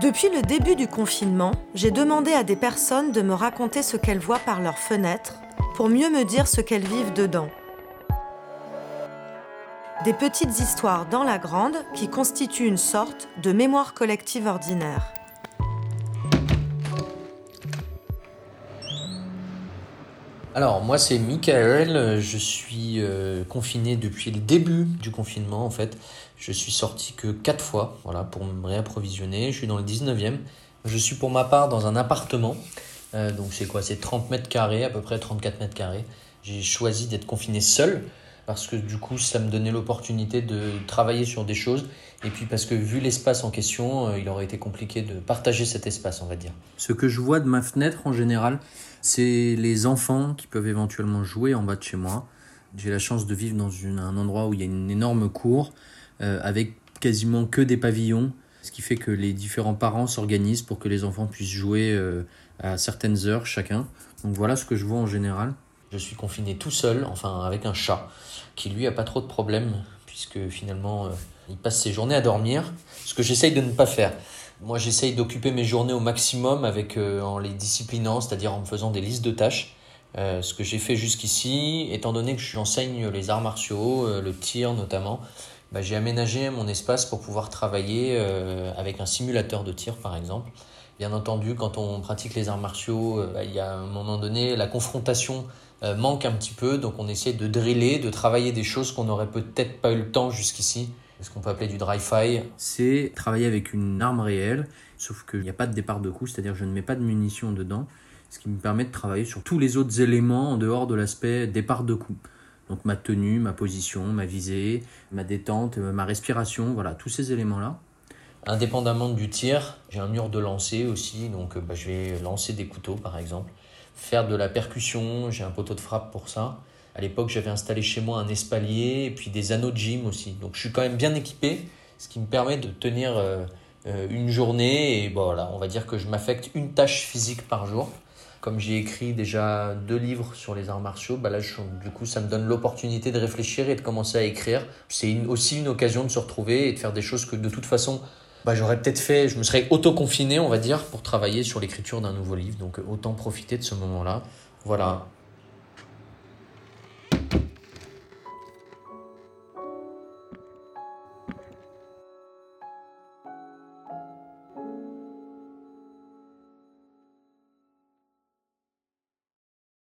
Depuis le début du confinement, j'ai demandé à des personnes de me raconter ce qu'elles voient par leurs fenêtres pour mieux me dire ce qu'elles vivent dedans. Des petites histoires dans la grande qui constituent une sorte de mémoire collective ordinaire. Alors moi c'est Michael, je suis euh, confiné depuis le début du confinement en fait. Je suis sorti que 4 fois voilà, pour me réapprovisionner. Je suis dans le 19e. Je suis pour ma part dans un appartement. Euh, donc c'est quoi? C'est 30 mètres carrés, à peu près 34 mètres carrés. J'ai choisi d'être confiné seul parce que du coup ça me donnait l'opportunité de travailler sur des choses et puis parce que vu l'espace en question, euh, il aurait été compliqué de partager cet espace, on va dire. Ce que je vois de ma fenêtre en général, c'est les enfants qui peuvent éventuellement jouer en bas de chez moi. J'ai la chance de vivre dans un endroit où il y a une énorme cour euh, avec quasiment que des pavillons, ce qui fait que les différents parents s'organisent pour que les enfants puissent jouer euh, à certaines heures chacun. Donc voilà ce que je vois en général. Je suis confiné tout seul, enfin avec un chat, qui lui a pas trop de problèmes, puisque finalement euh, il passe ses journées à dormir, ce que j'essaye de ne pas faire. Moi j'essaye d'occuper mes journées au maximum avec, en les disciplinant, c'est-à-dire en me faisant des listes de tâches. ce que j'ai fait jusqu'ici, étant donné que j'enseigne les arts martiaux, le tir notamment, bah, j'ai aménagé mon espace pour pouvoir travailler euh, avec un simulateur de tir par exemple. Bien entendu, quand on pratique les arts martiaux, euh, bah, il y a un moment donné, la confrontation euh, manque un petit peu, donc on essaie de driller, de travailler des choses qu'on n'aurait peut-être pas eu le temps jusqu'ici. Ce qu'on peut appeler du dry fire. C'est travailler avec une arme réelle, sauf qu'il n'y a pas de départ de coup, c'est-à-dire je ne mets pas de munitions dedans, ce qui me permet de travailler sur tous les autres éléments en dehors de l'aspect départ de coup. Donc ma tenue, ma position, ma visée, ma détente, ma respiration, voilà, tous ces éléments-là. Indépendamment du tir, j'ai un mur de lancer aussi, donc bah, je vais lancer des couteaux par exemple. Faire de la percussion, j'ai un poteau de frappe pour ça. À l'époque, j'avais installé chez moi un espalier et puis des anneaux de gym aussi. Donc je suis quand même bien équipé, ce qui me permet de tenir euh, euh, une journée et voilà, on va dire que je m'affecte une tâche physique par jour comme j'ai écrit déjà deux livres sur les arts martiaux, bah là, du coup, ça me donne l'opportunité de réfléchir et de commencer à écrire. C'est aussi une occasion de se retrouver et de faire des choses que de toute façon, bah, j'aurais peut-être fait, je me serais auto-confiné, on va dire, pour travailler sur l'écriture d'un nouveau livre. Donc, autant profiter de ce moment-là. Voilà.